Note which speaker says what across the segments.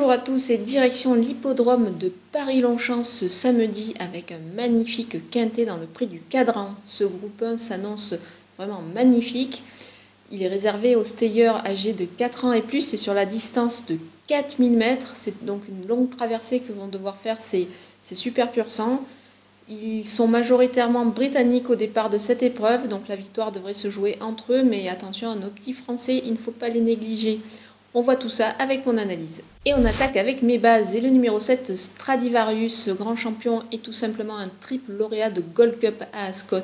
Speaker 1: Bonjour à tous et direction l'hippodrome de Paris-Longchamp ce samedi avec un magnifique quintet dans le prix du cadran. Ce groupe 1 s'annonce vraiment magnifique. Il est réservé aux stayers âgés de 4 ans et plus et sur la distance de 4000 mètres. C'est donc une longue traversée que vont devoir faire ces, ces super pur sang. Ils sont majoritairement britanniques au départ de cette épreuve, donc la victoire devrait se jouer entre eux, mais attention à nos petits Français, il ne faut pas les négliger. On voit tout ça avec mon analyse. Et on attaque avec mes bases. Et le numéro 7, Stradivarius, grand champion, est tout simplement un triple lauréat de Gold Cup à Ascot.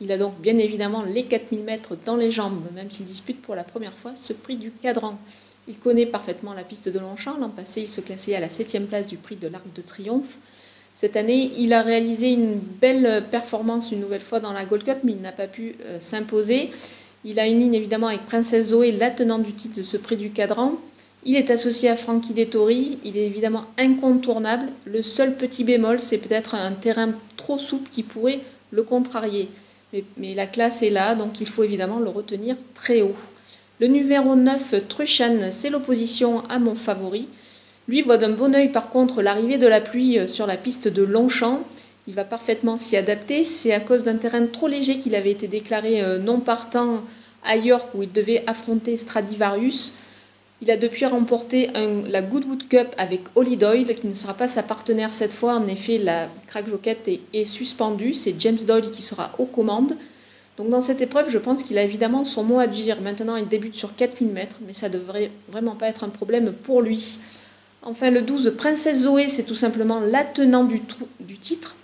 Speaker 1: Il a donc bien évidemment les 4000 mètres dans les jambes, même s'il dispute pour la première fois ce prix du cadran. Il connaît parfaitement la piste de Longchamp. L'an passé, il se classait à la 7 place du prix de l'Arc de Triomphe. Cette année, il a réalisé une belle performance une nouvelle fois dans la Gold Cup, mais il n'a pas pu euh, s'imposer. Il a une ligne évidemment avec Princesse Zoé, la tenante du titre de ce prix du cadran. Il est associé à Frankie Dettori. Il est évidemment incontournable. Le seul petit bémol, c'est peut-être un terrain trop souple qui pourrait le contrarier. Mais, la classe est là, donc il faut évidemment le retenir très haut. Le numéro 9, Truchan, c'est l'opposition à mon favori. Lui voit d'un bon oeil par contre l'arrivée de la pluie euh, sur la piste de Longchamp. Il va parfaitement s'y adapter. C'est à cause d'un terrain trop léger qu'il avait été déclaré euh, non partant à York où il devait affronter Stradivarius. Il a depuis remporté la Goodwood Cup avec Holly Doyle, qui ne sera pas sa partenaire cette fois. En effet, la crack joquette est, suspendue. C'est James Doyle qui sera aux commandes. Donc dans cette épreuve, je pense qu'il a évidemment son mot à dire. Maintenant, il débute sur 4000 mètres, mais ça devrait vraiment pas être un problème pour lui. Enfin, le 12, Princesse Zoé, c'est tout simplement la du, titre.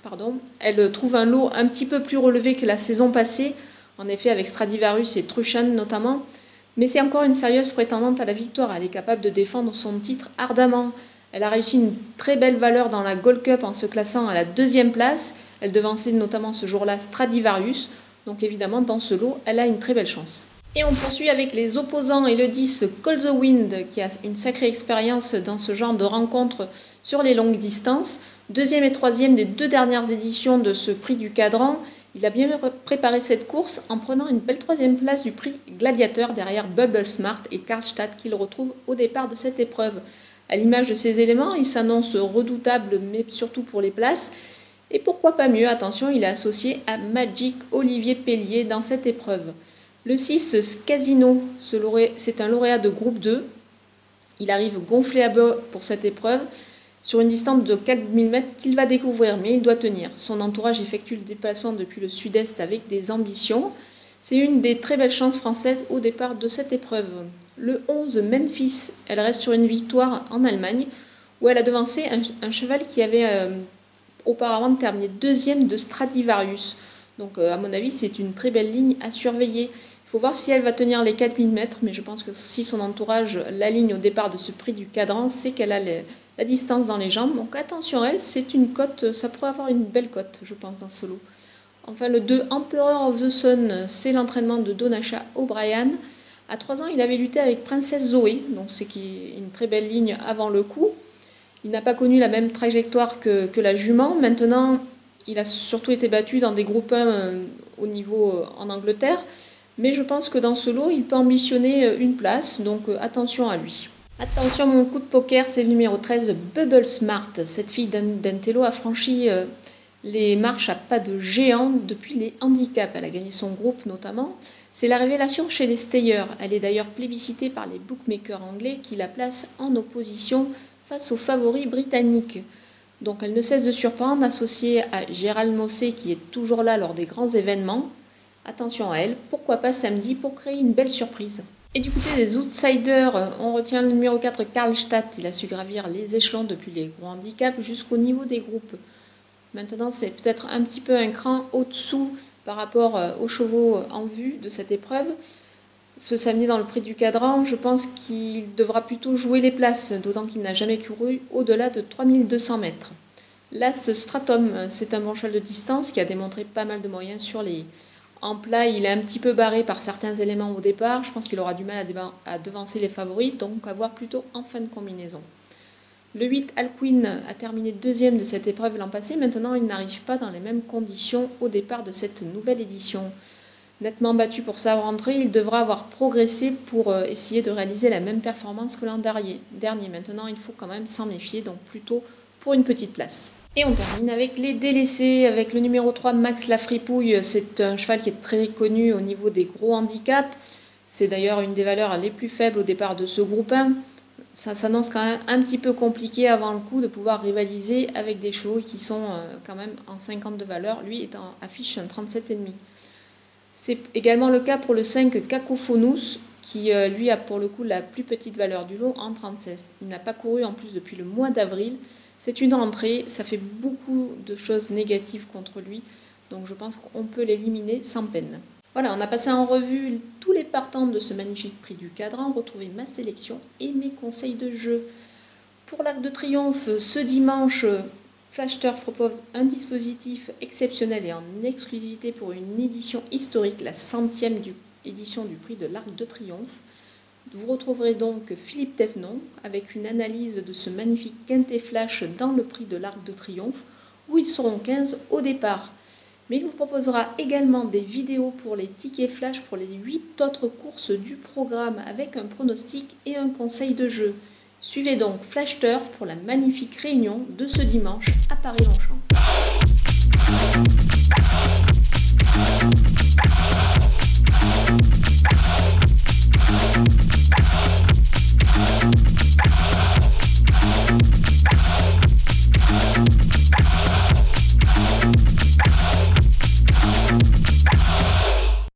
Speaker 1: Elle trouve un lot un petit peu plus relevé que la saison passée, en effet avec Stradivarius et Truchan notamment. Mais c'est encore une sérieuse prétendante à la victoire. Elle est capable de défendre son titre ardemment. Elle a réussi une très belle valeur dans la Gold Cup en se classant à la deuxième place. Elle devançait notamment ce jour-là Stradivarius. Donc évidemment, dans ce lot, elle a une très belle chance. Et on poursuit avec les opposants et le 10 Call the Wind qui a une sacrée expérience dans ce genre de rencontres sur les longues distances. Deuxième et troisième des deux dernières éditions de ce prix du cadran. Il a bien préparé cette course en prenant une belle troisième place du prix Gladiateur derrière Bubble Smart et Karlstadt qu'il retrouve au départ de cette épreuve. À l'image de ces éléments, il s'annonce redoutable, mais surtout pour les places. Et pourquoi pas mieux, attention, il est associé à Magic Olivier Pellier dans cette épreuve. Le 6, Casino, c'est un lauréat de groupe 2. Il arrive gonflé à bord pour cette épreuve sur une distance de 4000 mètres qu'il va découvrir, mais il doit tenir. Son entourage effectue le déplacement depuis le sud-est avec des ambitions. C'est une des très belles chances françaises au départ de cette épreuve. Le 11, Memphis, elle reste sur une victoire en Allemagne, où elle a devancé un, cheval qui avait euh, auparavant terminé deuxième de Stradivarius. Donc euh, à mon avis, c'est une très belle ligne à surveiller. Il faut voir si elle va tenir les 4000 mètres, mais je pense que si son entourage la ligne au départ de ce prix du cadran, c'est qu'elle a la distance dans les jambes. Donc attention elle, c'est une cote, ça pourrait avoir une belle cote, je pense, dans ce lot. Enfin, le 2, Emperor of the Sun, c'est l'entraînement de Donasha O'Brien. À 3 ans, il avait lutté avec Princesse Zoé, donc c'est une très belle ligne avant le coup. Il n'a pas connu la même trajectoire que, que, la jument. Maintenant, il a surtout été battu dans des groupes 1 euh, au niveau euh, en Angleterre. Mais je pense que dans ce lot, il peut ambitionner euh, une place, donc euh, attention à lui. Attention, mon coup de poker, c'est le numéro 13, Bubble Smart. Cette fille d'Antello a franchi euh, les marches à pas de géant depuis les handicaps. Elle a gagné son groupe notamment. C'est la révélation chez les stayers. Elle est d'ailleurs plébiscitée par les bookmakers anglais qui la placent en opposition face aux favoris britanniques. Donc elle ne cesse de surprendre, associée à Gérald Mossé qui est toujours là lors des grands événements. Attention à elle, pourquoi pas samedi pour créer une belle surprise. Et du côté des outsiders, on retient le numéro 4 Karlstadt. Il a su gravir les échelons depuis les gros handicaps jusqu'au niveau des groupes. Maintenant, c'est peut-être un petit peu un cran au-dessous par rapport euh, aux chevaux en vue de cette épreuve. Ce samedi dans le prix du cadran, je pense qu'il devra plutôt jouer les places, d'autant qu'il n'a jamais couru au-delà de 3200 mètres. L'As Stratum, c'est un bon cheval de distance qui a démontré pas mal de moyens sur les, en plat, il est un petit peu barré par certains éléments au départ. Je pense qu'il aura du mal à, devancer les favoris, donc à voir plutôt en fin de combinaison. Le 8, Alcuin, a terminé deuxième de cette épreuve l'an passé. Maintenant, il n'arrive pas dans les mêmes conditions au départ de cette nouvelle édition. nettement battu pour sa rentrée, il devra avoir progressé pour euh, essayer de réaliser la même performance que l'an dernier. Maintenant, il faut quand même s'en méfier, donc plutôt pour une petite place. Et on termine avec les délaissés, avec le numéro 3, Max Lafripouille. C'est un cheval qui est très connu au niveau des gros handicaps. C'est d'ailleurs une des valeurs les plus faibles au départ de ce groupe 1. Ça s'annonce quand même un petit peu compliqué avant le coup de pouvoir rivaliser avec des chevaux qui sont euh, quand même en 50 de valeur. Lui est en affiche un 37,5. C'est également le cas pour le 5 Cacophonus, qui euh, lui a pour le coup la plus petite valeur du lot en 36. Il n'a pas couru en plus depuis le mois d'avril. C'est une rentrée, ça fait beaucoup de choses négatives contre lui, donc je pense qu'on peut l'éliminer sans peine. Voilà, on a passé en revue tous les partants de ce magnifique prix du cadran, retrouvé ma sélection et mes conseils de jeu. Pour l'Arc de Triomphe, ce dimanche, Flash Turf propose un dispositif exceptionnel et en exclusivité pour une édition historique, la centième édition du prix de l'Arc de Triomphe. Vous retrouverez donc Philippe Thévenon avec une analyse de ce magnifique quintet flash dans le prix de l'Arc de Triomphe, où ils seront 15 au départ. Mais il vous proposera également des vidéos pour les tickets flash pour les 8 autres courses du programme avec un pronostic et un conseil de jeu. Suivez donc Flash Turf pour la magnifique réunion de ce dimanche à Paris-Longchamp.